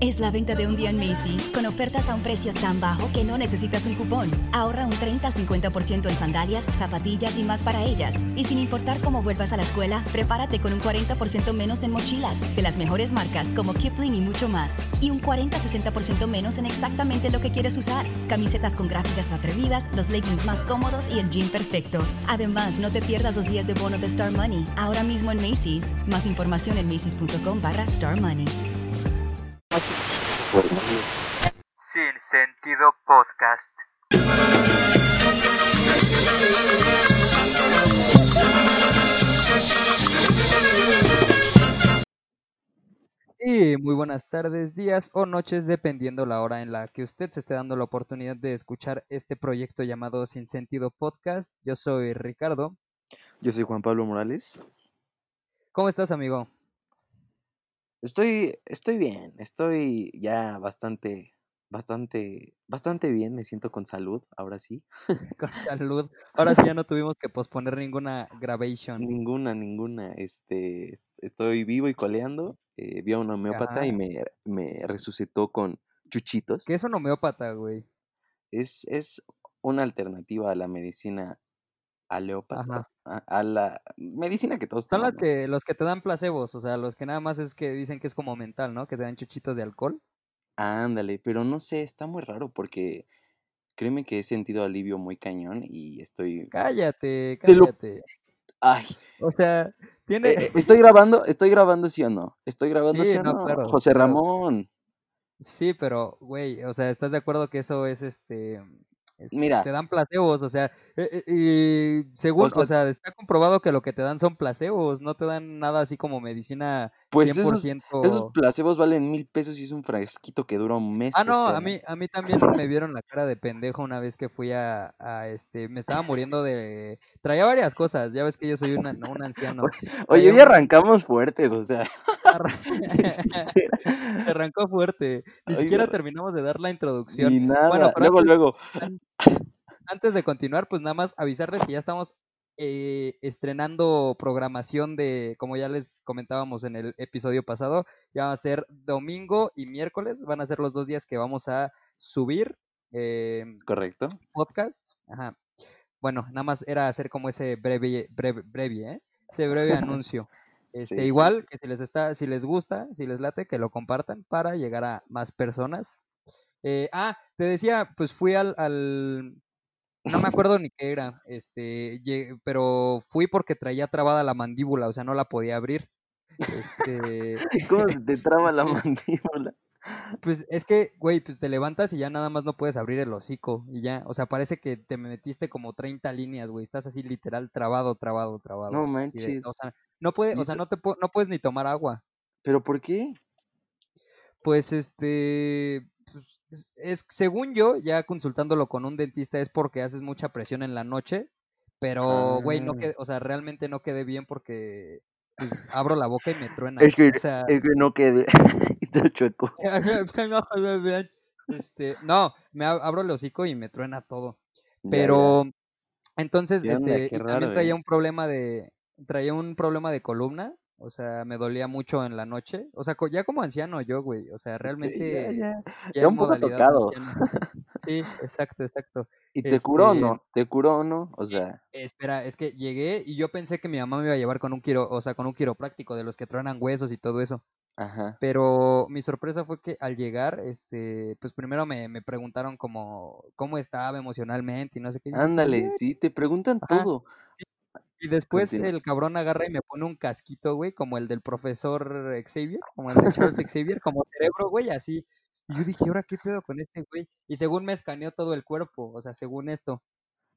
Es la venta de un día en Macy's con ofertas a un precio tan bajo que no necesitas un cupón. Ahorra un 30-50% en sandalias, zapatillas y más para ellas. Y sin importar cómo vuelvas a la escuela, prepárate con un 40% menos en mochilas de las mejores marcas como Kipling y mucho más. Y un 40-60% menos en exactamente lo que quieres usar. Camisetas con gráficas atrevidas, los leggings más cómodos y el jean perfecto. Además, no te pierdas los días de bono de Star Money. Ahora mismo en Macy's. Más información en macy's.com barra Star Money. Sin Sentido Podcast. Y muy buenas tardes, días o noches, dependiendo la hora en la que usted se esté dando la oportunidad de escuchar este proyecto llamado Sin Sentido Podcast. Yo soy Ricardo. Yo soy Juan Pablo Morales. ¿Cómo estás, amigo? Estoy, estoy bien, estoy ya bastante, bastante, bastante bien, me siento con salud, ahora sí. Con salud. Ahora sí ya no tuvimos que posponer ninguna grabación. Ninguna, ninguna, este, est- estoy vivo y coleando. eh, vi a un homeópata y me, me resucitó con chuchitos. ¿Qué es un homeópata, güey? Es, es una alternativa a la medicina aleópata, a, a la medicina que todos Son las que, los que te dan placebos, o sea, los que nada más es que dicen que es como mental, ¿no? Que te dan chuchitos de alcohol. Ándale, pero no sé, está muy raro porque créeme que he sentido alivio muy cañón y estoy... Cállate, lo- cállate. Ay, O sea, tiene... Eh, eh, ¿Estoy grabando? ¿Estoy grabando sí o no? ¿Estoy grabando sí, Sí, o no, no? claro, José claro. Ramón. Sí, pero, güey, o sea, ¿estás de acuerdo que eso es este... es- Mira. te dan placebos, o sea, eh, eh, y según, o sea- sea, está comprobado que lo que te dan son placebos, no te dan nada así como medicina Pues esos, 100%. esos placebos valen mil pesos y es un fresquito que dura un mes. Ah, no, a mí, a mí también me vieron la cara de pendejo una vez que fui a, a, este, me estaba muriendo de, traía varias cosas, ya ves que yo soy una- un anciano. Oye, hoy arrancamos fuertes, o sea. Se arrancó fuerte, ni siquiera terminamos de dar la introducción. Ni nada. Bueno, luego, antes- luego. an- antes de continuar, pues nada más avisarles que ya estamos eh, estrenando programación de, como ya les comentábamos en el episodio pasado, ya va a ser domingo y miércoles, van a ser los dos días que vamos a subir eh, Correcto. podcast. Ajá. Bueno, nada más era hacer como ese breve, breve, breve, ¿eh? Ese breve anuncio. Este, Sí, sí. igual que si les está, si les gusta, si les late, que lo compartan para llegar a más personas. Eh, ah, te decía, pues fui al, al, no me acuerdo ni qué era, este, pero fui porque traía trabada la mandíbula, o sea, no la podía abrir. Este, ¿Cómo se te traba la mandíbula? pues es que, güey, pues te levantas y ya nada más no puedes abrir el hocico y ya, o sea, parece que te metiste como 30 líneas, güey, estás así literal trabado, trabado, trabado. No de- o manches. sea, no puede, ¿Y o sea, no te no puedes ni tomar agua. ¿Pero por qué? Pues este, es, es- según yo, ya consultándolo con un dentista es porque haces mucha presión en la noche, pero güey, no Ah. quedé, o sea, realmente no quedé bien porque pues, abro la boca y me truena. Es que, o sea, es que no te chueco. este, no, me ab- abro el hocico y me truena todo. Pero entonces, este, también traía ¿eh? un problema de, traía un problema de columna, o sea, me dolía mucho en la noche, o sea, ya como anciano yo, güey, o sea, realmente ya, ya. ya Ya en un poco modalidad tocado. Sí, exacto, exacto. ¿Y te curó o Este, no? ¿Te curó o no? O sea, Espera, es que llegué y yo pensé que mi mamá me iba a llevar con un quiro, o sea, con un quiropráctico de los que truenan huesos y todo eso. ajá. Pero mi sorpresa fue que al llegar, este, pues primero me, me preguntaron como cómo estaba emocionalmente y no sé qué. y yo, "Pues, Ándale, bien". sí, te preguntan Ajá. todo. Y después el cabrón agarra y me pone un casquito, güey, como el del profesor Xavier, como el de Charles Xavier, como cerebro, güey, así. Y yo dije, ¿ahora qué pedo con este güey? Y según me escaneó todo el cuerpo, o sea, según esto.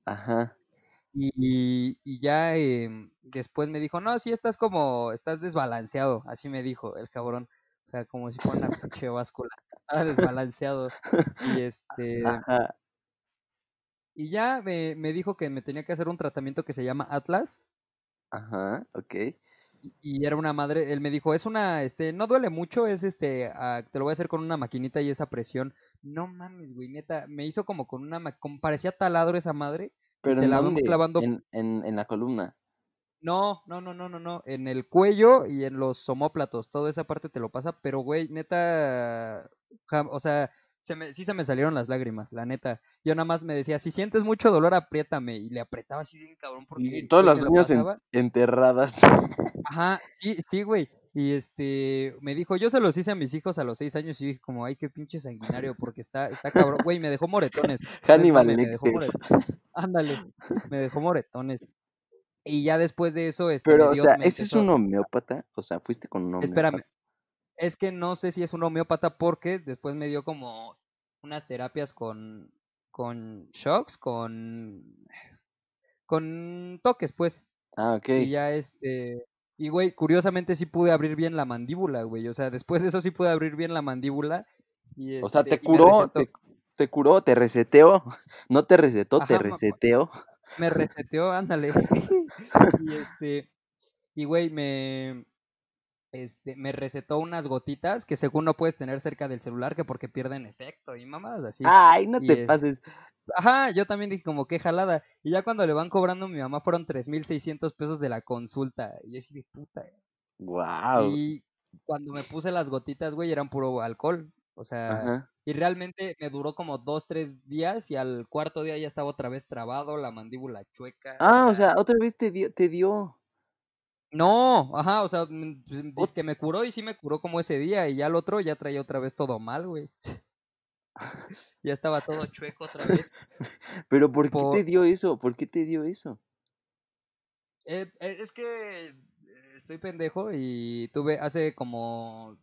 Ajá. Y, y ya em, después me dijo, no, sí estás como, estás desbalanceado, así me dijo el cabrón. O sea, como si fuera una pinche báscula. Estaba desbalanceado. Y este, Ajá. Y ya me, me dijo que me tenía que hacer un tratamiento que se llama Atlas. Ajá. Ok. y- era una madre, él me dijo, es una, este, no duele mucho, es este, ah, te lo voy a hacer con una maquinita y esa presión. No mames, güey, neta, me hizo como con una, como parecía taladro esa madre. Pero te ¿en la dónde? clavando En, en, en la columna. No, no, no, no, no, no. En el cuello y en los omóplatos. Toda esa parte te lo pasa. Pero, güey, neta. O sea, se me, sí se me salieron las lágrimas, la neta. Yo nada más me decía, si sientes mucho dolor, apriétame. Y le apretaba así bien cabrón. Porque Y todas las uñas en- enterradas. Ajá, sí, sí, güey. Y este, me dijo, yo se los hice a mis hijos a los seis años y dije como, ay, qué pinche sanguinario, porque está, está cabrón. Güey, me dejó moretones. Hannibal me dejó moretones. Ándale, me dejó moretones. Y ya después de eso, este, Pero, o sea, ¿ese es un homeópata? O sea, fuiste con un homeópata. Espérame. Es que no sé si es un homeópata porque después me dio como unas terapias con, con shocks, con, con toques, pues. Ah, ok. Y ya este. Y güey, curiosamente sí pude abrir bien la mandíbula, güey. O sea, después de eso sí pude abrir bien la mandíbula. Y O sea, este, te curó, te, te curó, te reseteó. No te recetó, te Ajá, ma- reseteó. me reseteó, ándale. y este. Y güey, me. Este, me recetó unas gotitas que según no puedes tener cerca del celular, que porque pierden efecto y mamadas así. Ay, no y te es- pases. Ajá, yo también dije como qué jalada. Y ya cuando le van cobrando a mi mamá fueron 3.600 pesos de la consulta. Y yo así de puta. Wow. Y cuando me puse las gotitas, güey, eran puro alcohol. O sea, Ajá. y realmente me duró como dos, tres días y al cuarto día ya estaba otra vez trabado, la mandíbula chueca. Ah, o sea, otra vez te dio, te dio. No, ajá, o sea, mm, pues, Ot- dice que me curó y sí me curó como ese día y ya el otro ya traía otra vez todo mal, güey. Ya estaba todo chueco otra vez. Pero ¿por qué te dio eso? ¿Por qué te dio eso? Eh, eh, es que eh, estoy pendejo y tuve hace como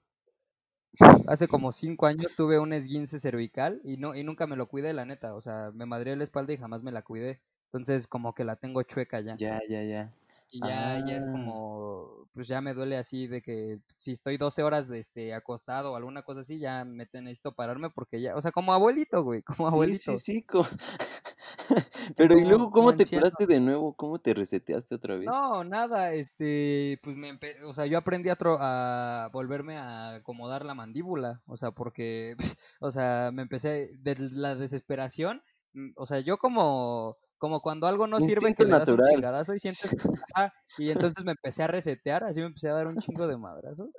hace como cinco años tuve un esguince cervical y no y nunca me lo cuidé la neta, o sea, me madré la espalda y jamás me la cuidé, entonces como que la tengo chueca ya Ya, ya, ya. Y ya ya es Ah. como pues ya me duele así de que si estoy 12 horas de este acostado o alguna cosa así ya me necesito pararme porque ya, o sea, como abuelito, güey, como Sí, abuelito. sí, sí. co- Pero ¿y como- luego como cómo te anciano. curaste de nuevo? ¿Cómo te reseteaste otra vez? No, nada, este, pues me, empe- o sea, yo aprendí a, tro- a volverme a acomodar la mandíbula, o sea, porque, o sea, me empecé de la desesperación, mm, o sea, yo como, como cuando algo no sirve que le das un chingadazo y sientes, ajá, y entonces me empecé a resetear, así me empecé a dar un chingo de madrazos,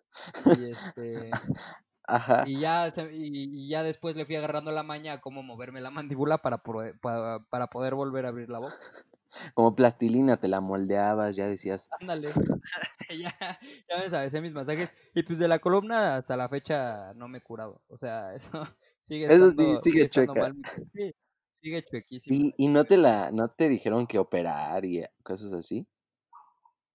y este, Ajá. y ya, y, y ya después le fui agarrando la maña a cómo moverme la mandíbula para, para, para poder volver a abrir la boca. Como plastilina, te la moldeabas, ya decías. Ándale. ya, ya me sabes mis masajes. Y pues de la columna hasta la fecha no me he curado. O sea, eso sigue Eso sí, sigue estando mal. cu- Sí, sigue chuequísimo. ¿Y, y no te la, no te dijeron que operar y cosas así?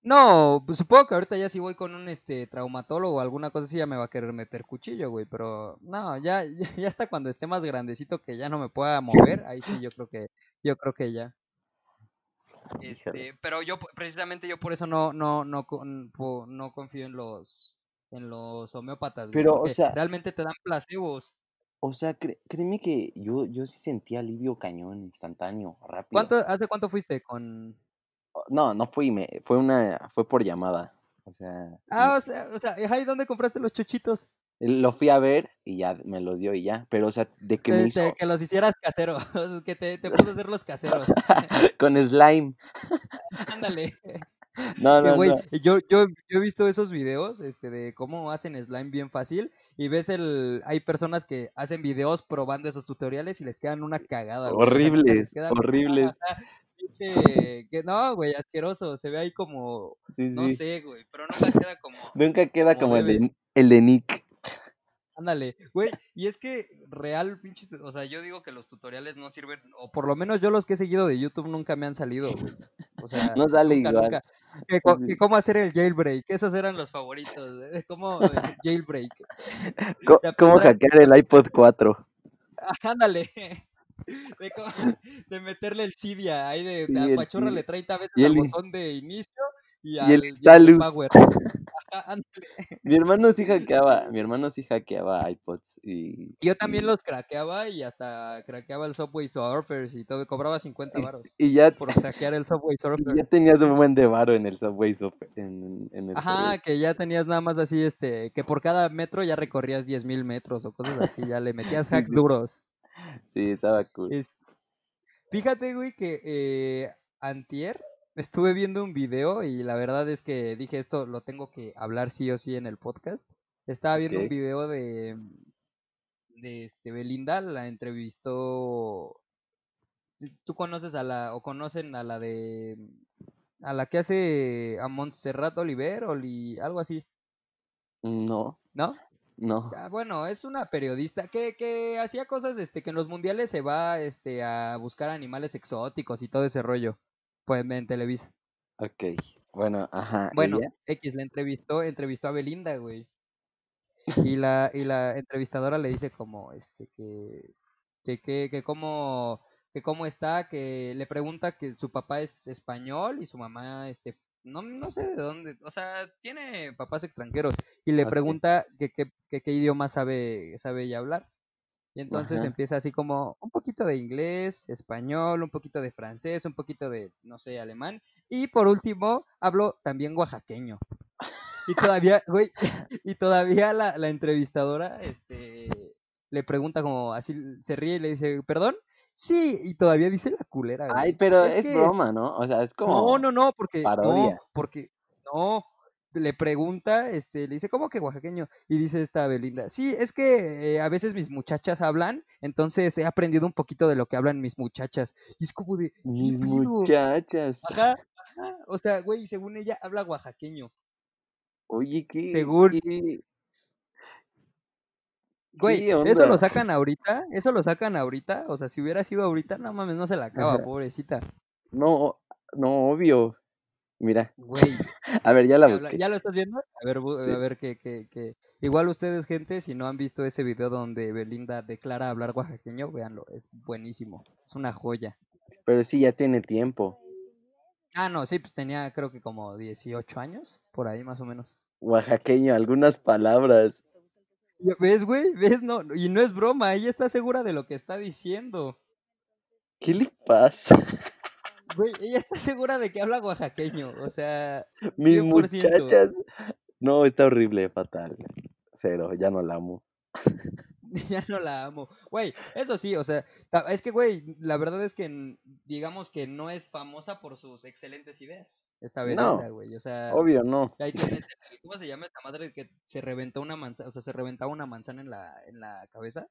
No, pues supongo que ahorita ya si voy con un este traumatólogo o alguna cosa así ya me va a querer meter cuchillo, güey. Pero no, ya, ya, ya hasta cuando esté más grandecito que ya no me pueda mover, ahí sí yo creo que, yo creo que ya. Este, pero yo precisamente yo por eso no no no no confío en los en los homeópatas, güey, Pero, o sea- realmente te dan placebos. O sea, cre- créeme que yo, yo sí sentí alivio cañón, instantáneo, rápido. ¿Cuánto hace cuánto fuiste con Oh, No, no fui, me, fue una, fue por llamada. O sea, Ah, me- o sea, o sea, ajá, ¿y dónde compraste los chochitos? lo fui a ver y ya me los dio y ya. Pero, o sea, de que me hizo te- que los hicieras caseros, que te, te puso a hacer los caseros. con slime. Ándale. No, no, no. yo, yo, yo he visto esos videos este, de cómo hacen slime bien fácil y ves el, hay personas que hacen videos probando esos tutoriales y les quedan una cagada, o sea, Horribles, horribles. Que no, güey, asqueroso, se ve ahí como, Sí, no sí. sé, güey, pero nunca queda como, Nunca queda como como el de, el de Nick. Ándale, güey, y es que real, pinches, o sea, yo digo que los tutoriales no sirven, o por lo menos yo los que he seguido de YouTube nunca me han salido, güey. O sea, No sale nunca, igual. nunca. Que, cómo hacer el jailbreak, esos eran los favoritos, eh, cómo eh, jailbreak. De ¿Cómo hackear el iPod 4? Ajá, ándale. De, cómo- de meterle el Cydia ahí de, Sí, de Cydia. 30 veces Y al el ins- botón de inicio y, al el y ándale. Mi hermano sí hackeaba, mi hermano sí hackeaba iPods y... Yo también y- los craqueaba y hasta craqueaba el Subway Surfers y todo, cobraba 50 varos Y ya, por craquear el Subway y Surfers. ya tenías un buen de varo en el Subway Surfer- en, en el Ajá, que ya tenías nada más así, este, que por cada metro ya recorrías 10.000 metros o cosas así, ya le metías hacks duros. Sí, estaba cool. Es- Fíjate, güey, que eh, antier, estuve viendo un video y la verdad es que dije esto lo tengo que hablar sí o sí en el podcast. Estaba viendo un video de, de este Belinda, la entrevistó. ¿Tú conoces a la, o conocen a la de, a la que hace a Montserrat Oliver, Oli, algo así, No, ¿no? no. Ah, bueno, es una periodista que, que hacía cosas, este, que en los mundiales se va, este, a buscar animales exóticos y todo ese rollo, pues en Televisa. Ok. Bueno, ajá. Bueno, ¿Ella? X la entrevistó, entrevistó a Belinda, güey. Y la, y la entrevistadora le dice como, este, que, que, que, que cómo, que cómo está, que le pregunta que su papá es español y su mamá, este, no, no sé de dónde, o sea, tiene papás extranjeros. Y le pregunta que, que, que qué idioma sabe, sabe ella hablar. Y entonces Ajá. empieza así como un poquito de inglés, español, un poquito de francés, un poquito de, no sé, alemán. Y por último, hablo también oaxaqueño. Y todavía, güey, y todavía la, la entrevistadora, este, le pregunta como así, se ríe y le dice, ¿perdón? Sí, y todavía dice la culera, Ay, pero Es broma, ¿no? O sea, es no, como no, no, porque, no, porque, no, le pregunta, este, le dice, ¿cómo que oaxaqueño? Y dice esta Belinda, sí, es que eh, a veces mis muchachas hablan, entonces he aprendido un poquito de lo que hablan mis muchachas. Y es como de, ¿qué Mis muchachas. Ajá, ajá, o sea, güey, según ella habla oaxaqueño. Oye, ¿qué, Según, qué, güey, eso lo sacan ahorita, eso lo sacan ahorita, o sea, si hubiera sido ahorita, no mames, no se la acaba, Ajá. pobrecita. No, no, obvio. Mira, Güey, a ver, ya la busqué. ¿ya lo estás viendo? A ver, a ver que, que, que, igual ustedes, gente, si no han visto ese video donde Belinda declara hablar oaxaqueño, véanlo, es buenísimo, es una joya. Pero sí, ya tiene tiempo. Ah, no, sí, pues tenía creo que como 18 años, por ahí más o menos. Oaxaqueño, algunas palabras. ¿Ves, güey? ¿Ves? No, y no es broma, ella está segura de lo que está diciendo. ¿Qué le pasa? Güey, ella está segura de que habla oaxaqueño, o sea, Mis 100%. muchachas. No, está horrible, fatal. Cero, ya no la amo. Ya no la amo. Güey, eso sí, o sea, es que, güey, la verdad es que digamos que no es famosa por sus excelentes ideas. Esta No, güey, o sea, obvio no. ahí tienes, el- ¿cómo se llama esta madre que se reventó una manzana, o sea, se reventaba una manzana en la, en la cabeza?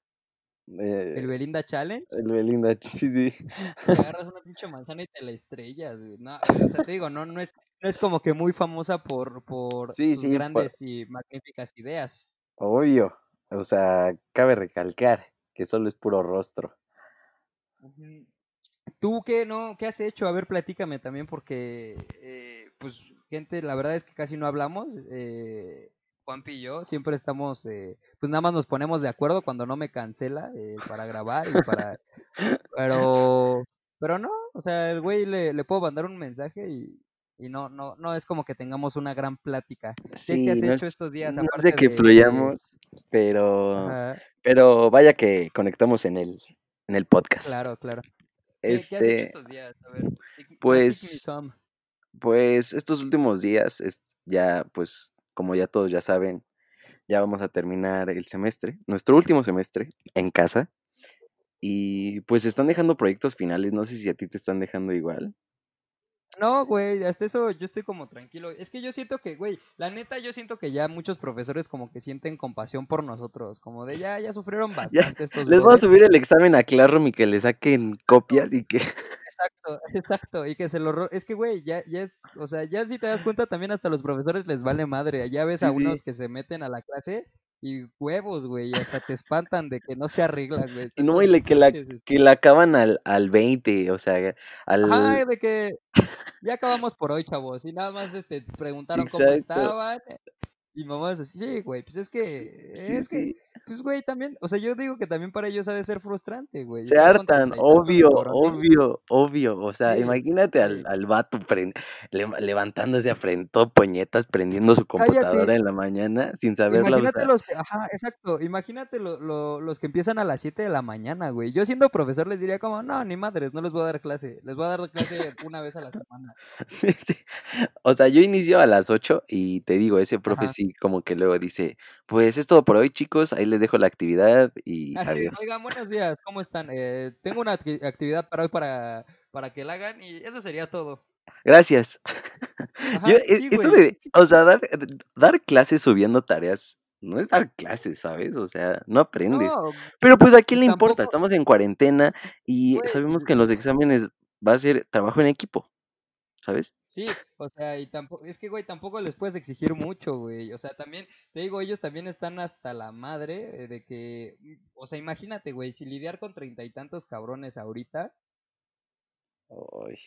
El Eh, Belinda Challenge. el Belinda, sí, sí. que agarras una pinche manzana y te la estrellas, güey. No, o sea, te digo, no, no es, no es como que muy famosa por, por Sí, sus sí, grandes y magníficas ideas. obvio. O sea, cabe recalcar que solo es puro rostro. ¿Tú qué no, qué has hecho? A ver, platícame también porque, eh, pues, gente, la verdad es que casi no hablamos. Eh, Juanpi y yo siempre estamos, eh, pues nada más nos ponemos de acuerdo cuando no me cancela eh, para grabar y para, pero, pero no, o sea, el güey le, le puedo mandar un mensaje y, y no, no, no es como que tengamos una gran plática. ¿Qué, qué Sí, has no hecho es, estos días no es aparte de que de, fluyamos, pero, ajá, pero vaya que conectamos en el, en el podcast. claro, claro. ¿Qué, qué has hecho Este, estos días? A ver, pues, pues estos últimos días, es, ya, pues, como ya todos ya saben, ya vamos a terminar el semestre, nuestro último semestre en casa. Y pues están dejando proyectos finales, no sé si a ti te están dejando igual. No, güey, hasta eso yo estoy como tranquilo. Es que yo siento que, güey, la neta yo siento que ya muchos profesores como que sienten compasión por nosotros, como de ya, ya sufrieron Ya, bastante estos les voy a subir el examen a Classroom y que le saquen copias y que... exacto, exacto, y que se lo... ro- Es que, güey, ya, ya es, o sea, ya si te das cuenta también hasta los profesores les vale madre. Ya ves Sí, a unos sí. que se meten a la clase y huevos, güey, y hasta te espantan de que no se arreglan, güey, no, y le, que, la, pinches, este... que la acaban al, al 20, o sea, al... Ajá, de que ya acabamos por hoy, chavos, y nada más, este, preguntaron cómo estaban, Y mamás así, sí, güey, pues es que, sí, es que, sí. pues güey, también, o sea, yo digo que también para ellos ha de ser frustrante, güey, Se hartan, obvio, obvio, obvio. O sea, imagínate al, al vato pren- le- levantándose a prend- todo puñetas, prendiendo su computadora Cállate. en la mañana sin saberla Imagínate usar. los que, ajá, exacto, imagínate lo, lo- los que empiezan a las 7 de la mañana, güey. Yo siendo profesor les diría como, no, ni madres, no les voy a dar clase, les voy a dar clase una vez a la semana. Sí, sí. O sea, yo inicio a las 8 y te digo, ese profe Ajá. sí como que luego dice, pues es todo por hoy, chicos, ahí les dejo la actividad y Así, adiós. oigan, buenos días, ¿cómo están? Eh, tengo una acti- actividad para hoy para, para que la hagan y eso sería todo. Gracias. Ajá, Yo, e- sí, eso de, o sea, dar, dar clases subiendo tareas, no es dar clases, ¿sabes? O sea, no aprendes. No, Pero pues a quién le importa, estamos en cuarentena y güey. sabemos que en los exámenes va a ser trabajo en equipo, ¿sabes? Sí, o sea, y tampoco, es que, güey, tampoco les puedes exigir mucho, güey. O sea, también, te digo, ellos también están hasta la madre eh, de que, mm, o sea, imagínate, güey, si lidiar con treinta y tantos cabrones ahorita,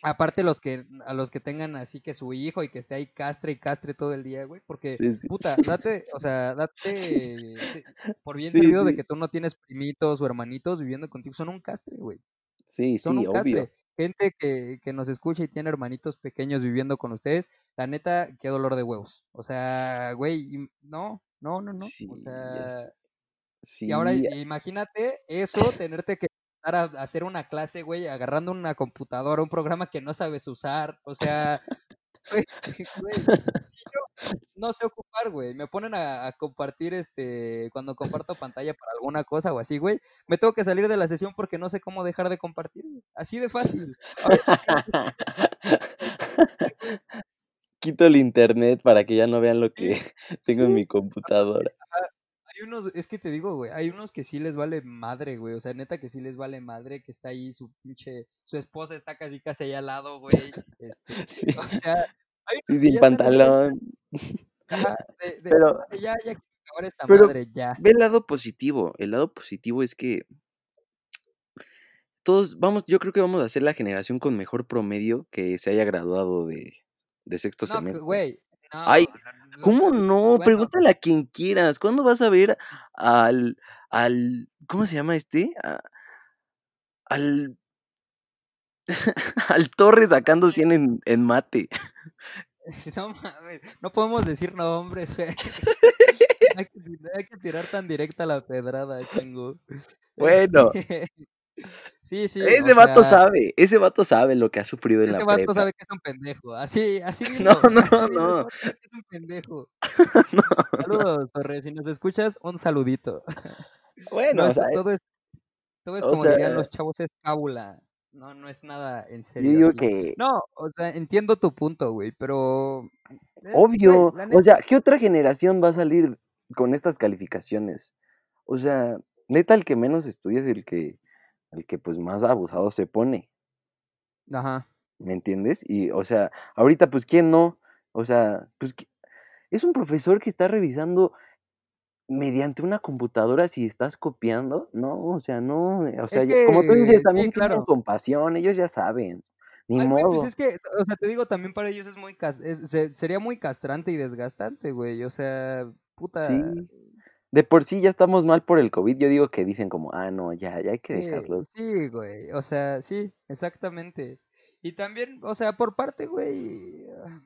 aparte los que, a los que tengan así que su hijo y que esté ahí castre y castre todo el día, güey, porque, sí, sí, puta, date, o sea, date por bien servido de que tú no tienes primitos o hermanitos viviendo contigo, son un castre, güey. sí, son sí, un obvio. castre. Gente que, que nos escucha y tiene hermanitos pequeños viviendo con ustedes, la neta, qué dolor de huevos. O sea, güey, no, no, no, no. Sí, O sea, sé. y ahora Sí, imagínate eso, tenerte que a hacer una clase, güey, agarrando una computadora, un programa que no sabes usar. O sea, güey, güey, si yo no sé ocupar, güey. Me ponen a, a compartir, este, cuando comparto pantalla para alguna cosa o así, güey. Me tengo que salir de la sesión porque no sé cómo dejar de compartir, güey. Así de fácil. Quito el internet para que ya no vean lo que tengo en mi computadora. Hay unos, es que te digo, güey, hay unos que sí les vale madre, güey. O sea, neta que sí les vale madre, que está ahí su pinche, su esposa está casi casi ahí al lado, güey. Este, Sí, o sea, hay unos sin pantalón. ajá, de, de, Pero, "Ay, ya, ya acabar esta pero madre, ya. ve el lado positivo. El lado positivo es que todos vamos, yo creo que vamos a ser la generación con mejor promedio que se haya graduado de, de sexto No, semestre. güey, Ay, no, no, ¿cómo no? bueno, Pregúntale a quien quieras. ¿Cuándo vas a ver al, al, ¿cómo se llama este? A- al, al Torres sacando 100 en, en mate. no mames, no podemos decir nombres, güey. Hay que, hay que tirar tan directa la pedrada, chingo. Bueno, Este, sí, sí, ese vato sea, sabe, ese vato sabe lo que ha sufrido en la vato prepa. sabe que es un pendejo. Así, así No, no, Así no, vato es un pendejo. no. Saludos, Torres. Si nos escuchas, un saludito. Bueno, No, o esto, sea, todo es, todo es como dirían sea, los chavos, es cábula. No, no es nada en yo serio digo aquí. que No, o sea, entiendo tu punto, güey, pero obvio, o sea, ¿qué otra generación va a salir con estas calificaciones? O sea, neta, el que menos estudia es el que, el que pues más abusado se pone, ajá. ¿me entiendes? Y, o sea, ahorita pues, ¿quién no? O sea, pues, ¿qui- es un profesor que está revisando mediante una computadora si estás copiando, no, o sea, no, eh, o sea, como tú dices, sí, también tengan claro. compasión, ellos ya saben, ni Ay, pues modo. es que, o sea, te digo, también para ellos es muy, es- sería muy castrante y desgastante, güey. O sea, puta, Sí, de por sí ya estamos mal por el COVID, yo digo que dicen como, ah, no, ya, ya hay que Sí, dejarlos. sí, güey. O sea, sí, exactamente. Y también, o sea, por parte, güey, ah,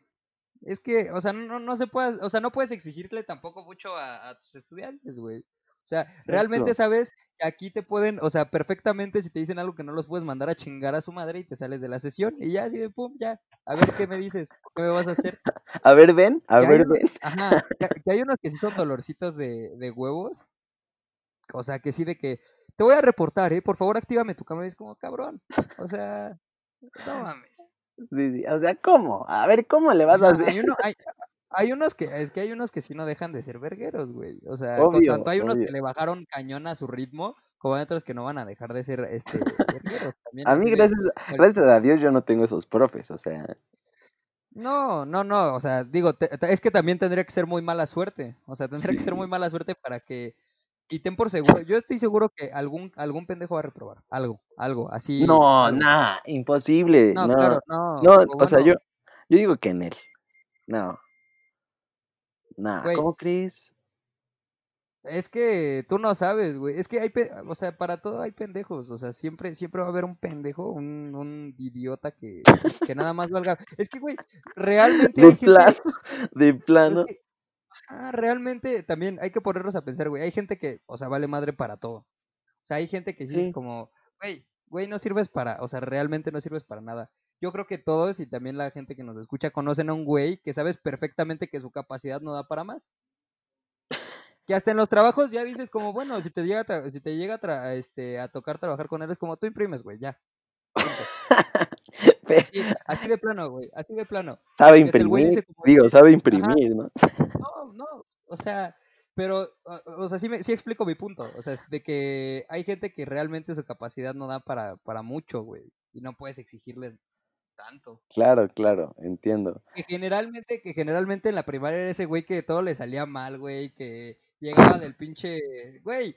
es que, o sea, no, no se puede, o sea, no puedes exigirle tampoco mucho a, a tus estudiantes, güey. O sea, realmente sabes que aquí te pueden, o sea, perfectamente si te dicen algo que no los puedes mandar a chingar a su madre y te sales de la sesión y ya así de pum, ya, a ver qué me dices, qué me vas a hacer. A ver, ven, a Que ver, unos, ven. ajá, que, que hay unos que sí son dolorcitos de, de huevos, o sea, que sí de que te voy a reportar, ¿eh? Por favor, actívame tu cámara. Y es como, cabrón. O sea, no mames. Sí, sí, o sea, ¿cómo? A ver, ¿cómo le vas a hacer? hay, uno, hay, hay unos que, es que hay unos que sí no dejan de ser vergueros, güey. O sea, con Obvio, tanto hay unos que le bajaron cañón a su ritmo, como hay otros que no van a dejar de ser este vergueros. También A mí, gracias, gracias a Dios, yo no tengo esos profes, o sea, no, no, no, o sea, digo, te- es que también tendría que ser muy mala suerte. O sea, tendría que ser muy mala suerte para que quiten por seguro. Yo estoy seguro que algún, algún pendejo va a reprobar. Algo, algo, así, No, nah, imposible, No, no, claro, no. no, o o sea, yo, yo digo que en él, no, nah, güey, ¿cómo crees? es que tú no sabes, güey. Es que hay, pe- o sea, para todo hay pendejos. O sea, siempre, siempre va a haber un pendejo, un, un idiota que, que nada más valga. Es que, güey, realmente De gente. plano, de es plano, que, ah, realmente también hay que ponernos a pensar, güey. Hay gente que, o sea, vale madre para todo. O sea, hay gente que sí es sí, como, güey, güey, no sirves para, o sea, realmente no sirves para nada. Yo creo que todos y también la gente que nos escucha conocen a un güey que sabes perfectamente que su capacidad no da para más. Que hasta en los trabajos ya dices como, bueno, si te llega, a si te llega a, este, a tocar trabajar con él es como tú imprimes, güey, ya. Así, así de plano, güey, así de plano. sabe güey imprimir, como digo, sabe imprimir, ¿no? no, no, o sea, pero, o, o sea, sí, me, sí explico mi punto, o sea, es de que hay gente que realmente su capacidad no da para, para mucho, güey, y no puedes exigirles tanto. Claro, claro, entiendo. Que generalmente, que generalmente en la primaria era ese güey que todo le salía mal, güey, que llegaba del pinche, güey,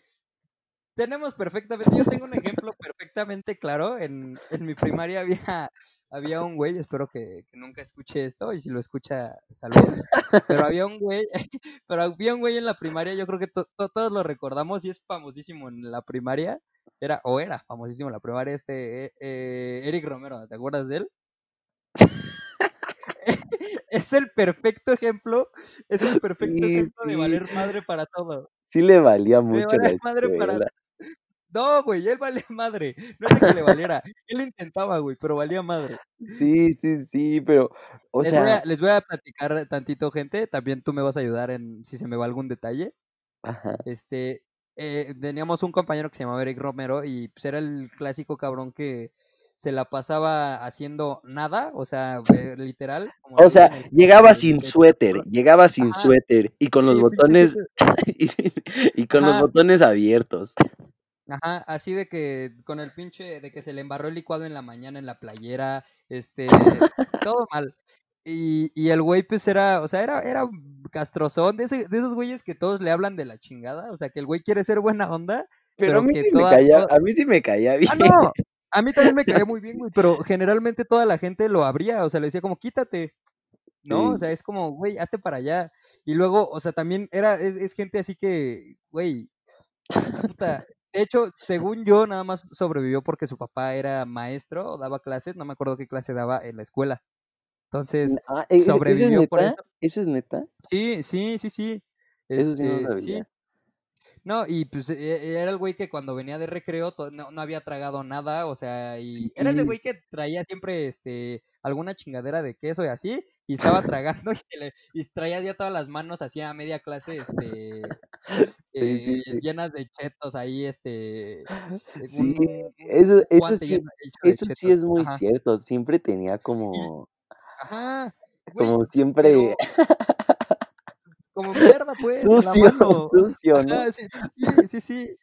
tenemos perfectamente, yo tengo un ejemplo perfectamente claro, en, en mi primaria había, había un güey, espero que, que nunca escuche esto, y si lo escucha, saludos, pero había un güey, pero había un güey en la primaria, yo creo que to- to- todos lo recordamos, y es famosísimo en la primaria, era, o era famosísimo en la primaria, este, eh, eh, Eric Romero, ¿te acuerdas de él? es el perfecto ejemplo, es el perfecto Sí, ejemplo de valer madre para todo. sí le valía mucho la madre para. No, güey, él valía madre. No es de que le valiera. Él intentaba, güey, pero valía madre. Sí, sí, sí, pero, o Les voy, sea, a, les voy a platicar tantito, gente. También tú me vas a ayudar en si se me va algún detalle. ajá. Este, eh, teníamos un compañero que se llamaba Eric Romero y pues era el clásico cabrón que se la pasaba haciendo nada, o sea, eh, literal. Como O sea, el llegaba sin suéter, llegaba sin Ajá, suéter y con los sí, botones y, y con los botones abiertos. Ajá, así de que con el pinche, de que se le embarró el licuado en la mañana en la playera, este, todo mal. Y, y el güey pues era, o sea, era, era castrozón, de, ese, de esos güeyes que todos le hablan de la chingada, o sea, que el güey quiere ser buena onda, Pero a pero mí que sí me toda- a mí sí me caía bien. Ah, no, a mí también me caía muy bien, güey, pero generalmente toda la gente lo abría, o sea, le decía como, quítate, ¿no? O sea, es como, güey, hazte para allá. Y luego, o sea, también era, es, es gente así que, güey, puta. De hecho, según yo, nada más sobrevivió porque su papá era maestro daba clases, no me acuerdo qué clase daba en la escuela. Entonces, Ah, ¿e- ¿eso, eso es sobrevivió por eso. ¿Eso es neta? Sí, sí, sí, sí. Eso sí no Este, sí. No, y pues e- era el güey que cuando venía de recreo no, no había tragado nada, o sea, y era ese güey que traía siempre este alguna chingadera de queso y así, y estaba tragando y, se le, y traía ya todas las manos así a media clase, este, Sí, sí, eh, sí. llenas de chetos ahí, este, eh, un, eso, eso sí, eso sí es muy Ajá. cierto. Siempre tenía como, ajá, güey, como siempre pero como mierda, pues, sucio, mano. sucio, sí, sí, sí, sí.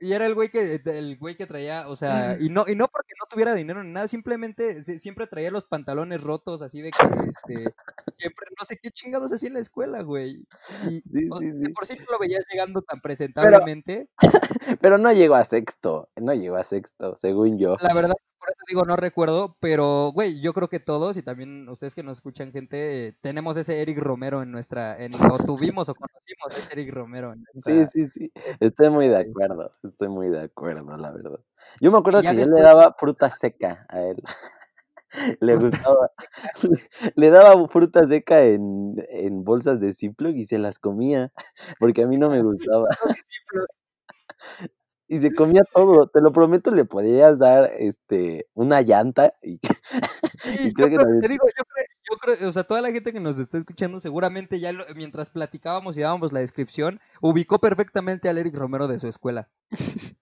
Y era el güey que, el güey que traía, o sea, y no, y no porque no tuviera dinero ni nada, simplemente siempre traía los pantalones rotos, así de que, este, siempre, no sé qué chingados hacía en la escuela, güey. Y Sí, o- sí, de por sí no lo veías llegando tan Pero, presentablemente. pero no llegó a sexto, no llegó a sexto, según yo. La verdad, por eso digo, no recuerdo, pero, güey, yo creo que todos, y también ustedes que nos escuchan, gente, eh, tenemos ese Eric Romero en nuestra, en, o tuvimos o conocimos ese Eric Romero en Sí, nuestra, sí, sí. Estoy muy de acuerdo, estoy muy de acuerdo, la verdad. Yo me acuerdo que yo le después, daba fruta seca a él. Le gustaba, le daba fruta seca en, en bolsas de Ziploc y se las comía, porque a mí no me gustaba. Y se comía todo, te lo prometo, le podías dar este una llanta y, Sí, y yo creo que creo, te digo, yo creo, yo creo, o sea, toda la gente que nos está escuchando seguramente ya lo- mientras platicábamos y dábamos la descripción, ubicó perfectamente al Eric Romero de su escuela.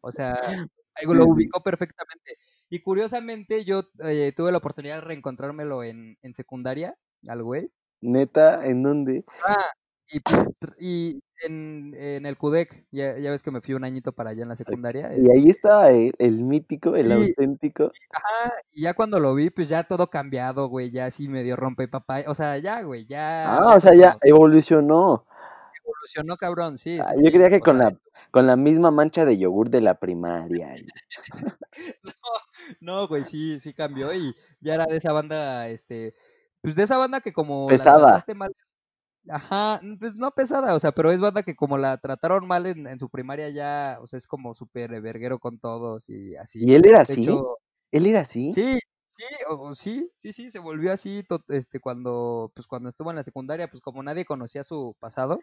O sea, sí, lo ubicó perfectamente. Y curiosamente yo eh, tuve la oportunidad de reencontrármelo en, en secundaria, al güey. Neta, ¿en dónde? Ah, y, pues, y en, en el CUDEC, ya, ya ves que me fui un añito para allá en la secundaria. Y ahí Este, estaba el mítico, el sí, auténtico. ajá, y ya cuando lo vi, pues ya todo cambiado, güey, ya así medio rompe papá. O sea, ya, güey, ya Ah, o sea, ya evolucionó. Evolucionó cabrón, sí, Ah, sí, yo sí. creía que con sea, la, con la misma mancha de yogur de la primaria. no, no, güey, sí, sí cambió y ya era de esa banda, este, pues de esa banda que como Pesada. mal, ajá, pues no pesada, o sea, pero es banda que como la trataron mal en, en su primaria ya, o sea, es como súper verguero con todos y así. ¿Y él era así? hecho, ¿Él era así? sí, sí, o, sí, sí, sí, se volvió así, este, cuando, pues cuando estuvo en la secundaria, pues como nadie conocía su pasado.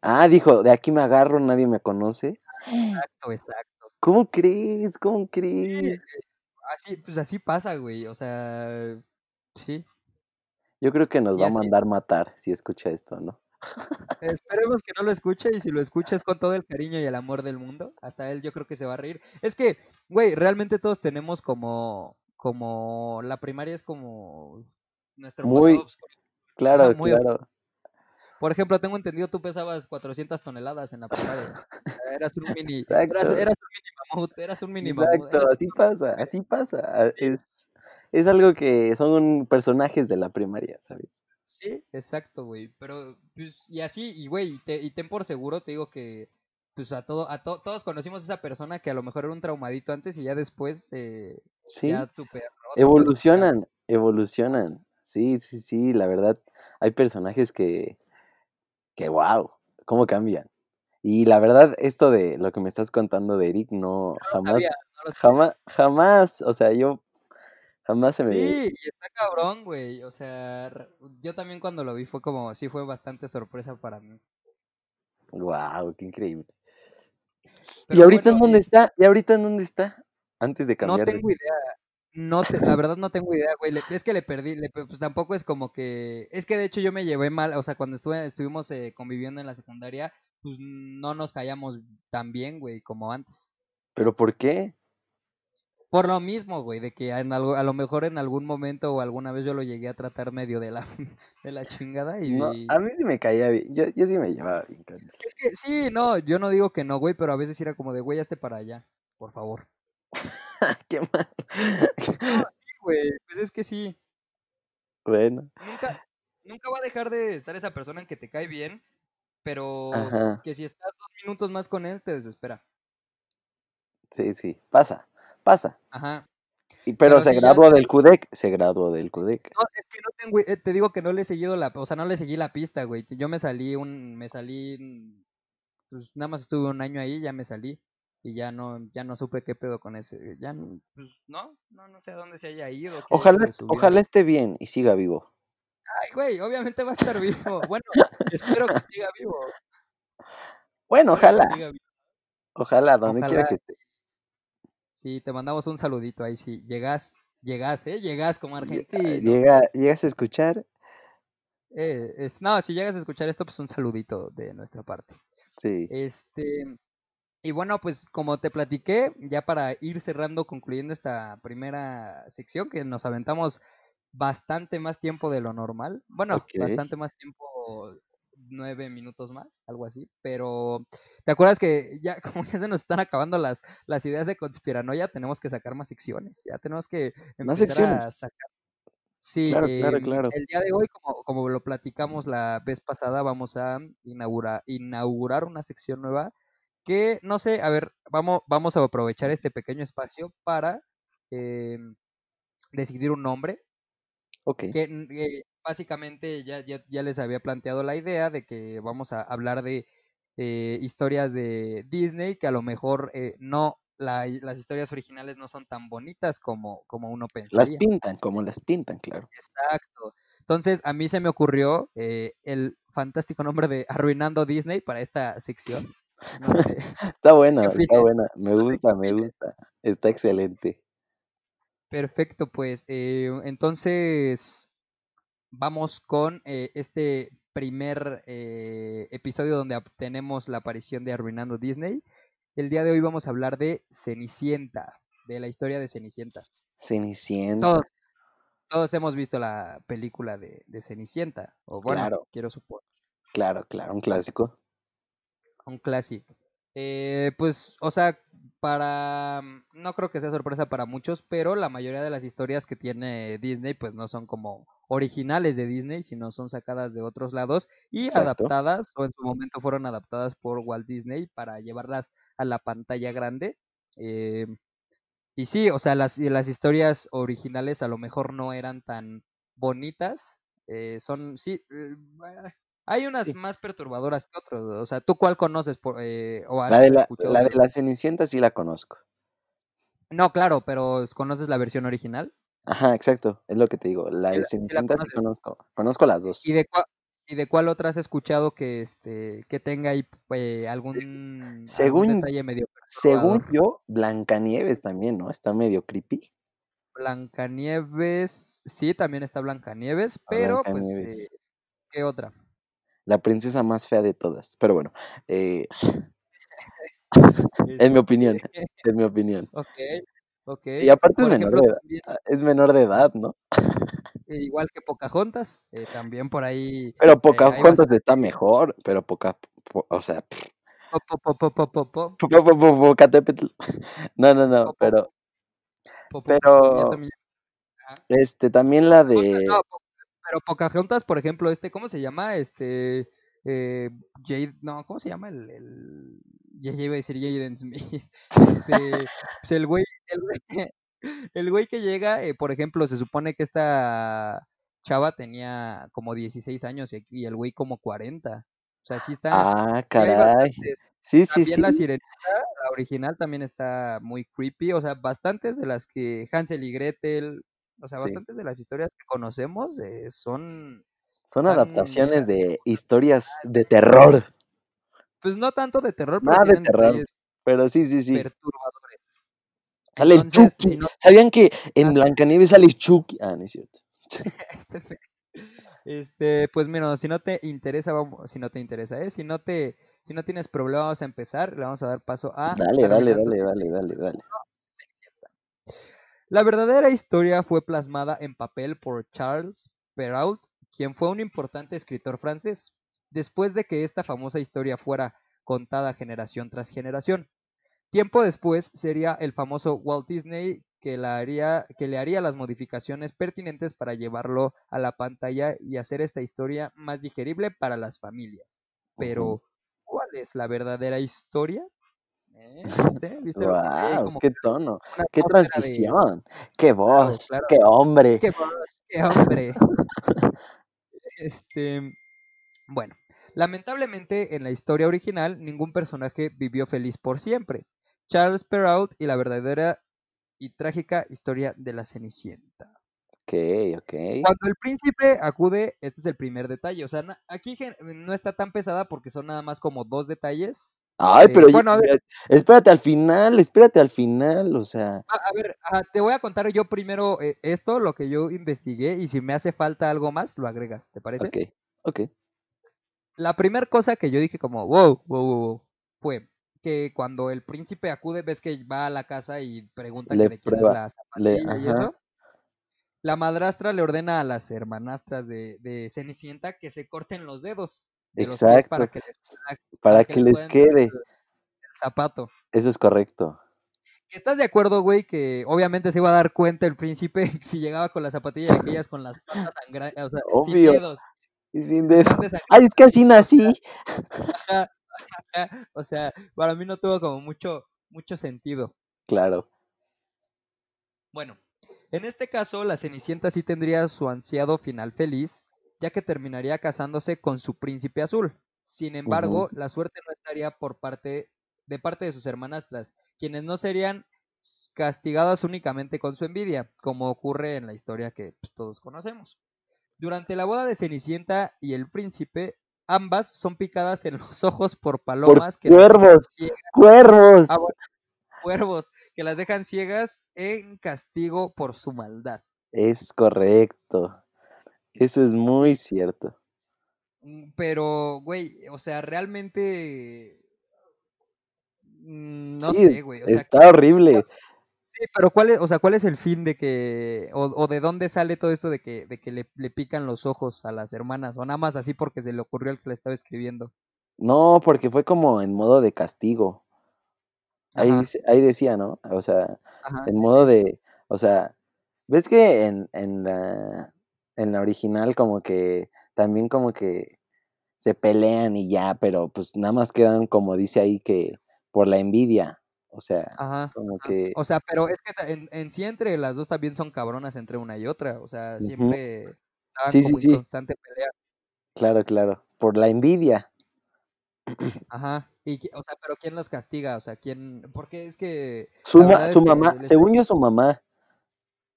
Ah, dijo, de aquí me agarro, nadie me conoce. Exacto, exacto. ¿Cómo crees? ¿Cómo Sí, crees? eh, así, pues así pasa, güey, o sea, sí. Yo creo que nos Sí, va a mandar matar si escucha esto, ¿no? Esperemos que no lo escuche y si lo escuchas con todo el cariño y el amor del mundo, hasta él yo creo que se va a reír. Es que, güey, realmente todos tenemos como, como la primaria es como nuestro Muy-. Claro, muy claro. Por ejemplo, tengo entendido tú pesabas 400 toneladas en la primaria. Eras un mini, eras, un mini mamut, eras un mini mamut. Exacto, eras- así pasa, así pasa. Es, es algo que son personajes de la primaria, ¿sabes? Sí, exacto, güey. Pero, pues, y así, y güey, y, te- y ten por seguro, te digo que, pues, a todo, a to- todos conocimos a esa persona que a lo mejor era un traumadito antes y ya después, eh, Sí, ya superó. todo, evolucionan, evolucionan. Sí, sí, sí, la verdad, hay personajes que, que wow, cómo cambian. Y la verdad, esto de lo que me estás contando de Eric, no, jamás, sabía, no lo jamás, jamás, o sea, yo jamás se me... Sí, y está cabrón, güey. O sea, yo también cuando lo vi fue como, sí fue bastante sorpresa para mí. Wow, qué increíble. ¿Y ahorita en dónde es- está? ¿Y ahorita en dónde está? Antes de No cambiar de... tengo idea. No te, la verdad no tengo idea, güey. Es que le perdí, le pues tampoco es como que, es que de hecho yo me llevé mal, o sea, cuando estuve, estuvimos eh, conviviendo en la secundaria, pues no nos callamos tan bien, güey, como antes. ¿Pero por qué? Por lo mismo, güey, de que en algo, a lo mejor en algún momento o alguna vez yo lo llegué a tratar medio de la, de la chingada y... No, a mí sí me caía bien, yo, yo sí me llevaba bien. Es que sí, no, yo no digo que no, güey, pero a veces era como de, güey, hazte para allá, por favor. Qué mal. Sí, güey, pues es que sí. Bueno, nunca, nunca va a dejar de estar esa persona en que te cae bien, pero Ajá. que si estás dos minutos más con él, te desespera. sí, sí, pasa, pasa. Ajá. Y, pero, Pero se ya- graduó del CUDEC, se graduó del CUDEC. No, es que no tengo, eh, te digo que no le he seguido la, o sea, no le seguí la pista, güey. Yo me salí un, me salí, mm, pues nada más estuve un año ahí, ya me salí y ya no, ya no supe qué pedo con ese, ya, no, pues no, no, no sé a dónde se haya ido. haya Ojalá, ojalá esté bien y siga vivo. Ay, güey, obviamente va a estar vivo. Bueno, espero que siga vivo. Bueno, ojalá, ojalá, donde quiera que esté. Sí, te mandamos un saludito ahí, sí. Llegas, llegas, ¿eh? Llegas como argentino. Llega, llegas a escuchar, Eh, es, no, si llegas a escuchar esto, pues un saludito de nuestra parte. sí. Este, y bueno, pues como te platiqué, ya para ir cerrando, concluyendo esta primera sección, que nos aventamos bastante más tiempo de lo normal. Bueno, bastante más tiempo, nueve minutos más, algo así. Pero, ¿te acuerdas que ya como ya se nos están acabando las, las ideas de conspiranoia? Tenemos que sacar más secciones. Ya tenemos que Más empezar a secciones. sacar. Sí, Claro, claro, em, claro. el día de hoy, como, como lo platicamos la vez pasada, vamos a inaugurar, inaugurar una sección nueva que, no sé, a ver, vamos, vamos a aprovechar este pequeño espacio para em, decidir un nombre Ok, que eh, básicamente ya, ya, ya les había planteado la idea de que vamos a hablar de eh, historias de Disney que a lo mejor eh, no, la- las historias originales no son tan bonitas como, como uno las pensaría. pintan, como las pintan, claro. Exacto. Entonces, a mí se me ocurrió eh, el fantástico nombre de Arruinando Disney para esta sección. No sé. Está buena, ¿Qué está buena, me gusta, me gusta. Está excelente. Perfecto, pues eh, entonces vamos con eh, este primer eh, episodio donde tenemos la aparición de Arruinando Disney. El día de hoy vamos a hablar de Cenicienta, de la historia de Cenicienta. Cenicienta, Todos, todos hemos visto la película de, de Cenicienta, o bueno, Claro. quiero suponer. claro, claro, un clásico. Un clásico. Eh, pues, o sea, para... mm, No creo que sea sorpresa para muchos, pero la mayoría de las historias que tiene Disney, pues no son como originales de Disney, sino son sacadas de otros lados y Exacto. adaptadas, o en su momento fueron adaptadas por Walt Disney para llevarlas a la pantalla grande. Eh, y sí, o sea, las, las historias originales a lo mejor no eran tan bonitas. eh, son, sí, eh, hay unas Sí. más perturbadoras que otras. O sea, ¿tú cuál conoces por, eh, o La de la, la de- la Cenicienta sí la conozco. No, claro, pero ¿conoces la versión original? Ajá, exacto, es lo que te digo. La Sí de la- sí la Cenicienta sí conoces. conozco. Conozco las dos. ¿Y de, cua- ¿Y de cuál otra has escuchado que este que tenga ahí eh, algún, detalle medio Según yo, Blancanieves también, ¿no? Está medio creepy. Blancanieves, sí, también está Blancanieves, pero pues, eh, ¿qué otra? La princesa más fea de todas. Pero bueno, eh, en mi opinión, en mi opinión. Okay, okay. Y aparte es menor, de edad, ah, es menor, de edad, ¿no? E igual que Pocahontas, eh, también por ahí. Pero eh, Pocahontas eh, está mejor, pero poca, po, o sea. No, no, no, pero. Pero. Este, también la de. No, pero Pocahontas, por ejemplo, este, ¿cómo se llama? Este, eh, Jade, no, ¿cómo se llama el, el, ya, ya iba a decir Jaden Smith, este, pues el güey, el güey, que- el güey que llega, eh, por ejemplo, se supone que esta chava tenía como 16 años y, el güey como 40, o sea, sí está, ah, caray, sí, sí, también la sí, sirenita, la original también está muy creepy, o sea, bastantes de las que Hansel y Gretel, o sea, sí. bastantes de las historias que conocemos eh, son, Son adaptaciones de historias de terror, pues no tanto de terror, pero nada de terror, pero sí, sí, sí. perturbadores. Sale Entonces, Chucky. si no, ¿Sabían que en ah, Blancanieves sale Chucky? Ah, no es cierto. este, este, pues mira, si no te interesa, vamos, si no te interesa, ¿eh? Si no te, si no tienes problema, vamos a empezar, le vamos a dar paso a Dale, dale, dale, dale, dale, dale. La verdadera historia fue plasmada en papel por Charles Perrault, quien fue un importante escritor francés, después de que esta famosa historia fuera contada generación tras generación. Tiempo después sería el famoso Walt Disney que, la haría, que le haría las modificaciones pertinentes para llevarlo a la pantalla y hacer esta historia más digerible para las familias. Pero, ¿cuál es la verdadera historia? ¿Eh? ¿Viste? ¿Viste? Wow, como qué tono, qué de... transición, qué voz, claro. qué hombre. ¡Qué voz! ¡Qué hombre! Este, bueno, lamentablemente en la historia original ningún personaje vivió feliz por siempre. Charles Perrault y la verdadera y trágica historia de la Cenicienta. Ok, ok. Cuando el príncipe acude, este es el primer detalle. O sea, aquí no está tan pesada porque son nada más como dos detalles. Ay, Eh, pero bueno, ya- espérate al final, espérate al final, o sea, a, a ver, ah, te voy a contar yo primero eh, esto, lo que yo investigué, y si me hace falta algo más, lo agregas, ¿te parece? ok, ok. La primera cosa que yo dije como, wow, wow, wow, wow, fue que cuando el príncipe acude, ves que va a la casa y pregunta Le que es prueba, la le, zapatilla y eso. La madrastra le ordena a las hermanastras de, de Cenicienta que se corten los dedos de los pies para exacto, que les pueda, para que que les quede, el, el zapato. eso es correcto. ¿Estás de acuerdo, güey, que obviamente se iba a dar cuenta el príncipe si llegaba con la zapatilla y aquellas con las patas sangradas, o sea, sin Obvio, dedos, y sin sin dedo. pan de Ay, es que así nací. O sea, para mí no tuvo como mucho, mucho sentido. Claro. Bueno, en este caso, la Cenicienta sí tendría su ansiado final feliz, ya que terminaría casándose con su príncipe azul. Sin embargo, la suerte no estaría por parte de parte de sus hermanastras, quienes no serían castigadas únicamente con su envidia, como ocurre en la historia que pues, todos conocemos. Durante la boda de Cenicienta y el príncipe, ambas son picadas en los ojos por Por palomas que cuervos, cuervos. Ah, bueno, cuervos que las dejan ciegas en castigo por su maldad. Es correcto. Eso es muy cierto. Mm, Pero, güey, o sea, realmente mm, no Sí, sé, güey, o sea, está horrible. sí, pero ¿cuál es, o sea, cuál es el fin de que, o, o de dónde sale todo esto de que, de que le, le pican los ojos a las hermanas, o nada más así porque se le ocurrió al que le estaba escribiendo? No, porque fue como en modo de castigo. Ahí, ahí decía, ¿no? O sea, ajá, en sí, modo sí. de, o sea, ¿ves que en, en la, en la original como que también como que se pelean y ya, pero pues nada más quedan como dice ahí que por la envidia, o sea, Ajá, como que, O sea, pero es que en, en sí entre las dos también son cabronas entre una y otra. O sea, siempre estaban Sí, sí, como en sí, constante pelea. claro, claro, por la envidia. Ajá. Y, o sea, pero ¿quién las castiga? O sea, ¿quién? Porque es que Su, ma- su que mamá, les- según yo su mamá,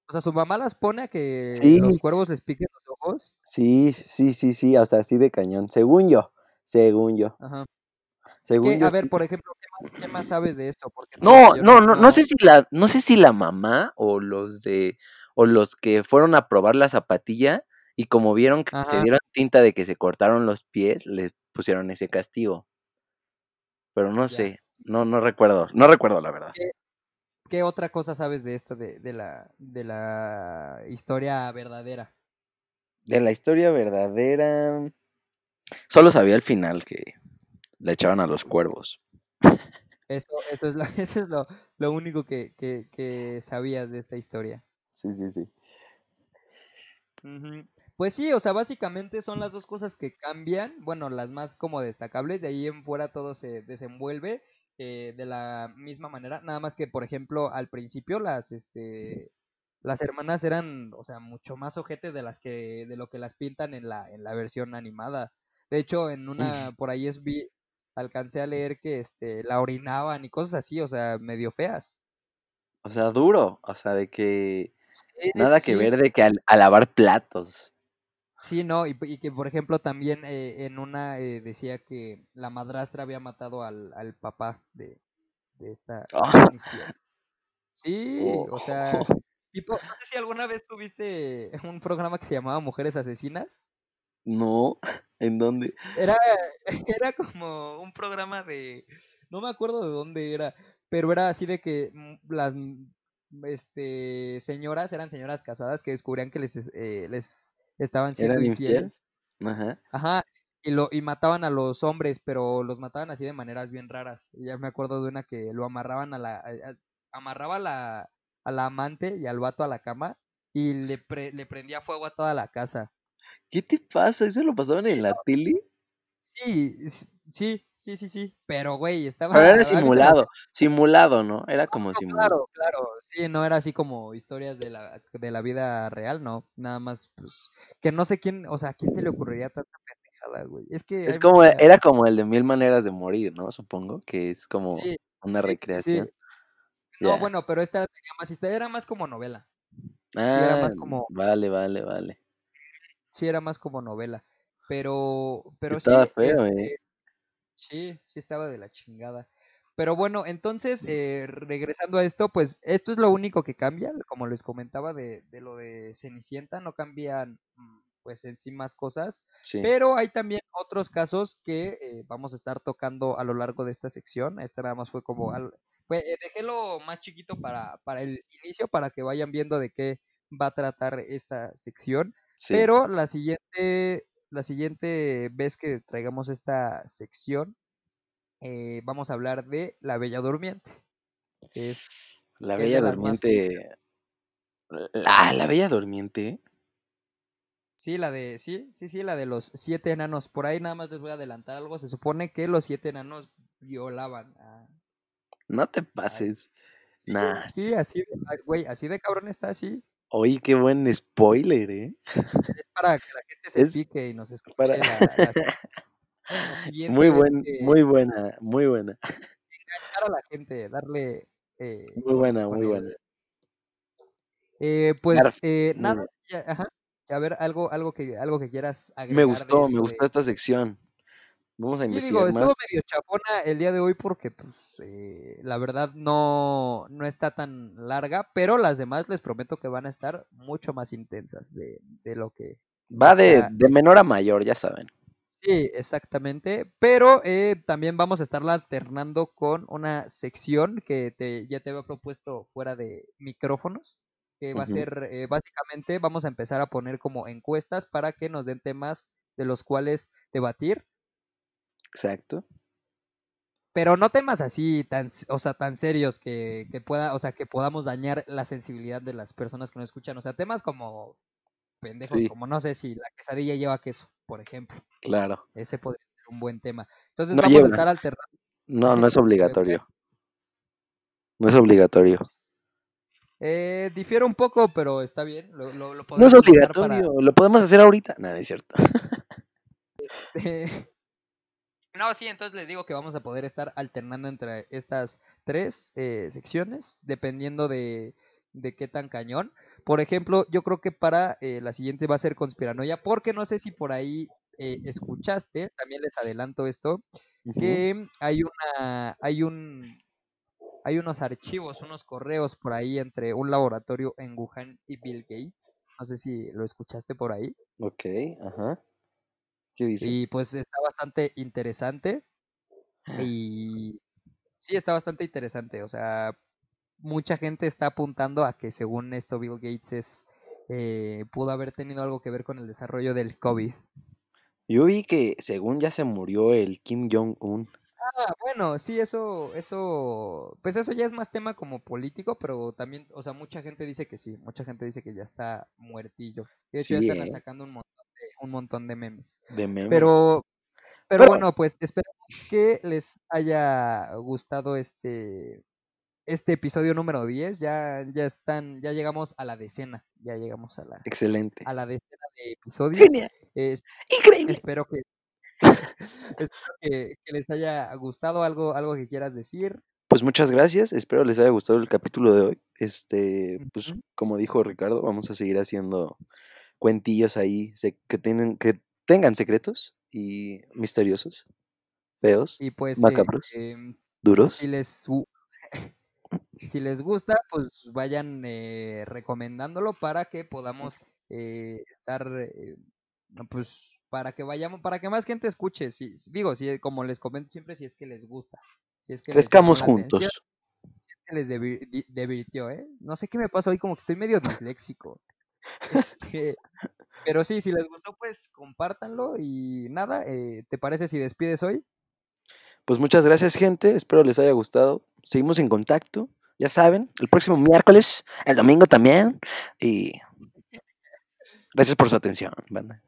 o sea, su mamá las pone a que sí, los cuervos les piquen los ojos. sí, sí, sí, sí, o sea, así de cañón, según yo, según yo, Ajá. según yo a ver, por ejemplo, ¿qué más, qué más sabes de esto? Porque No, no, no, no, sé si la, no sé si la mamá o los de, o los que fueron a probar la zapatilla y como vieron que se dieron tinta de que se cortaron los pies, les pusieron ese castigo. Pero no Ya. sé, no, no recuerdo, no recuerdo la verdad. ¿Qué otra cosa sabes de esto de, de la de la historia verdadera? De la historia verdadera. Solo sabía el final que le echaban a los cuervos. Eso, eso es, lo, eso es lo, lo único que, que, que sabías de esta historia. Sí, sí, sí. Pues sí, o sea, básicamente son las dos cosas que cambian, bueno, las más como destacables, de ahí en fuera todo se desenvuelve eh, de la misma manera, nada más que, por ejemplo, al principio las, este, las hermanas eran, o sea, mucho más ojetes de las que, de lo que las pintan en la, en la versión animada. De hecho, en una, por ahí es vi, alcancé a leer que, este, la orinaban y cosas así, o sea, medio feas. O sea, duro. O sea, de que Sí, nada sí, que ver de que al- a lavar platos. Sí, no, y, y que por ejemplo también eh, en una eh, decía que la madrastra había matado al, al papá de, de esta Ah. Cenicienta. Sí, o sea, tipo, no sé si alguna vez tuviste un programa que se llamaba Mujeres Asesinas. No, ¿en dónde? Era, era como un programa de, no me acuerdo de dónde era, pero era así de que mm, las mm, este señoras eran señoras casadas que descubrían que les, eh, les estaban siendo ¿Eran infieles. Ajá. Ajá, y lo y mataban a los hombres, pero los mataban así de maneras bien raras. Ya me acuerdo de una que lo amarraban a la a- a- amarraba a la a la amante y al vato a la cama y le pre- le prendía fuego a toda la casa. ¿Qué te pasa? ¿Eso lo pasaban en la tele? Sí, sí, sí, sí, sí, pero güey, estaba Pero era simulado. Simulado, ¿no? Era como No, simulado. claro, claro, sí, no era así como historias de la, de la vida real, no, nada más, pues, que no sé quién, o sea, ¿a quién se le ocurriría tanta pendejada, güey? Es que Es como, mucha, era como el de Mil Maneras de Morir, ¿no? Supongo que es como sí, una sí, sí, sí, recreación. no, bueno, pero esta tenía más historia, era más como novela, sí, era Ah, más como, vale, vale, vale. sí, era más como novela, pero, pero Estaba sí, feo, ¿eh? Sí, sí estaba de la chingada. Pero bueno, entonces, eh, regresando a esto, pues esto es lo único que cambia, como les comentaba de, de lo de Cenicienta, no cambian mm, pues en sí más cosas, Sí. pero hay también otros casos que eh, vamos a estar tocando a lo largo de esta sección. Este nada más fue como, al, pues, eh, dejélo más chiquito para, para el inicio, para que vayan viendo de qué va a tratar esta sección. Sí. Pero la siguiente, la siguiente vez que traigamos esta sección, eh, vamos a hablar de La Bella Durmiente. que es, La Bella Durmiente. La, la Bella Durmiente. sí, la de, sí, sí, sí, la de los siete enanos. Por ahí nada más les voy a adelantar algo. Se supone que los siete enanos violaban a. No te pases. Sí, Nah, sí, así güey, así de cabrón está así. Oye, qué buen spoiler, ¿eh? Es para que la gente se Es pique y nos escuche para- la, la- la siguiente muy buen, que muy buena, muy buena, enganchar a la gente, darle eh, muy buena, muy buena. Eh, pues eh, nada, ya- ajá. A ver, algo, algo que, algo que quieras Me agregar de gustó, me gustó esta sección. Vamos a Sí, digo, estuvo más. medio chapona el día de hoy porque, pues, eh, la verdad no, no está tan larga, pero las demás les prometo que van a estar mucho más intensas de, de lo que Va de, de menor a mayor, ya saben. Sí, exactamente. Pero eh, también vamos a estarla alternando con una sección que te, ya te había propuesto fuera de micrófonos, que va a ser, eh, básicamente, vamos a empezar a poner como encuestas para que nos den temas de los cuales debatir, Exacto. pero no temas así tan, o sea, tan serios que, que pueda, o sea, que podamos dañar la sensibilidad de las personas que nos escuchan, o sea, temas como pendejos, Sí. como no sé si la quesadilla lleva queso, por ejemplo. Claro. Ese podría ser un buen tema. Entonces No vamos a estar alternando. No, no es obligatorio. No es obligatorio. Eh, difiere un poco, pero está bien. Lo, lo, lo No es podemos usar para. obligatorio. Lo podemos hacer ahorita. No, no es cierto. No, sí, entonces les digo que vamos a poder estar alternando entre estas tres eh, secciones, dependiendo de, de qué tan cañón. Por ejemplo, yo creo que para eh, la siguiente va a ser conspiranoia, porque no sé si por ahí eh, escuchaste, también les adelanto esto, que hay una, hay un, hay unos archivos, unos correos por ahí entre un laboratorio en Wuhan y Bill Gates. No sé si lo escuchaste por ahí. Ok, ajá. ¿Qué dice? Y pues está bastante interesante. Y sí, está bastante interesante. O sea, mucha gente está apuntando a que según esto Bill Gates es, eh, pudo haber tenido algo que ver con el desarrollo del COVID. Yo vi que según ya se murió el Kim Jong-un. Ah, bueno, sí, eso, eso, pues eso ya es más tema como político, pero también, o sea, mucha gente dice que sí, mucha gente dice que ya está muertillo. De hecho, Sí, ya están ¿eh? sacando un montón un montón de memes. De memes. Pero, pero bueno, pues esperamos que les haya gustado este, este episodio número 10. Ya, ya están, ya llegamos a la decena, ya llegamos a la, Excelente. a la decena de episodios. Genial. Eh, Increíble. espero que, espero que, que les haya gustado algo, algo que quieras decir. Pues muchas gracias. Espero les haya gustado el capítulo de hoy. Este, pues como dijo Ricardo, vamos a seguir haciendo cuentillos ahí que tienen, que tengan secretos y misteriosos, feos, Y pues, eh, Macabros. em, duros. si les si les gusta, pues vayan eh, recomendándolo para que podamos eh, estar, eh, pues para que vayamos, para que más gente escuche. Si, digo, si como les comento siempre, si es que les gusta, si es que les Crezcamos juntos. atención, si es que les divi- di- divirtió, ¿eh? No sé qué me pasa hoy, como que estoy medio disléxico. Este, pero sí, si les gustó, pues compártanlo y nada, eh, ¿te parece si despides hoy? Pues muchas gracias, gente. Espero les haya gustado. Seguimos en contacto. Ya saben, el próximo miércoles, el domingo también. Y gracias por su atención, banda.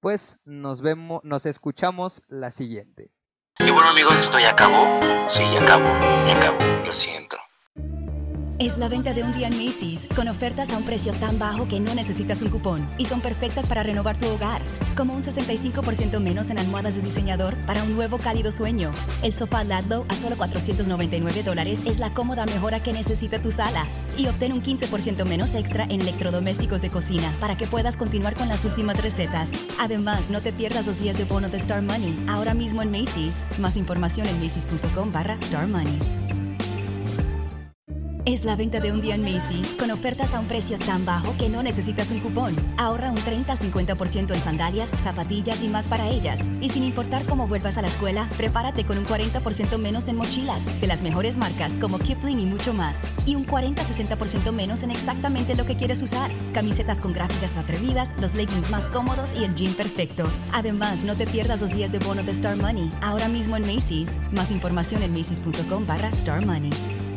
Pues nos vemos, nos escuchamos la siguiente. Y bueno amigos, esto ya acabó. Sí, ya acabó, ya acabó. Lo siento. Es la venta de un día en Macy's, con ofertas a un precio tan bajo que no necesitas un cupón y son perfectas para renovar tu hogar, como un 65% menos en almohadas de diseñador para un nuevo cálido sueño. El sofá Ladlow a solo 499 dólares es la cómoda mejora que necesita tu sala y obtén un 15% menos extra en electrodomésticos de cocina para que puedas continuar con las últimas recetas. Además, no te pierdas los días de bono de Star Money, ahora mismo en Macy's. Más información en macy's.com barra Star Money. Es la venta de un día en Macy's con ofertas a un precio tan bajo que no necesitas un cupón. Ahorra un 30-50% en sandalias, zapatillas y más para ellas. Y sin importar cómo vuelvas a la escuela, prepárate con un 40% menos en mochilas de las mejores marcas como Kipling y mucho más. Y un 40-60% menos en exactamente lo que quieres usar. Camisetas con gráficas atrevidas, los leggings más cómodos y el jean perfecto. Además, no te pierdas los días de bono de Star Money. Ahora mismo en Macy's. Más información en macy's.com barra Star Money.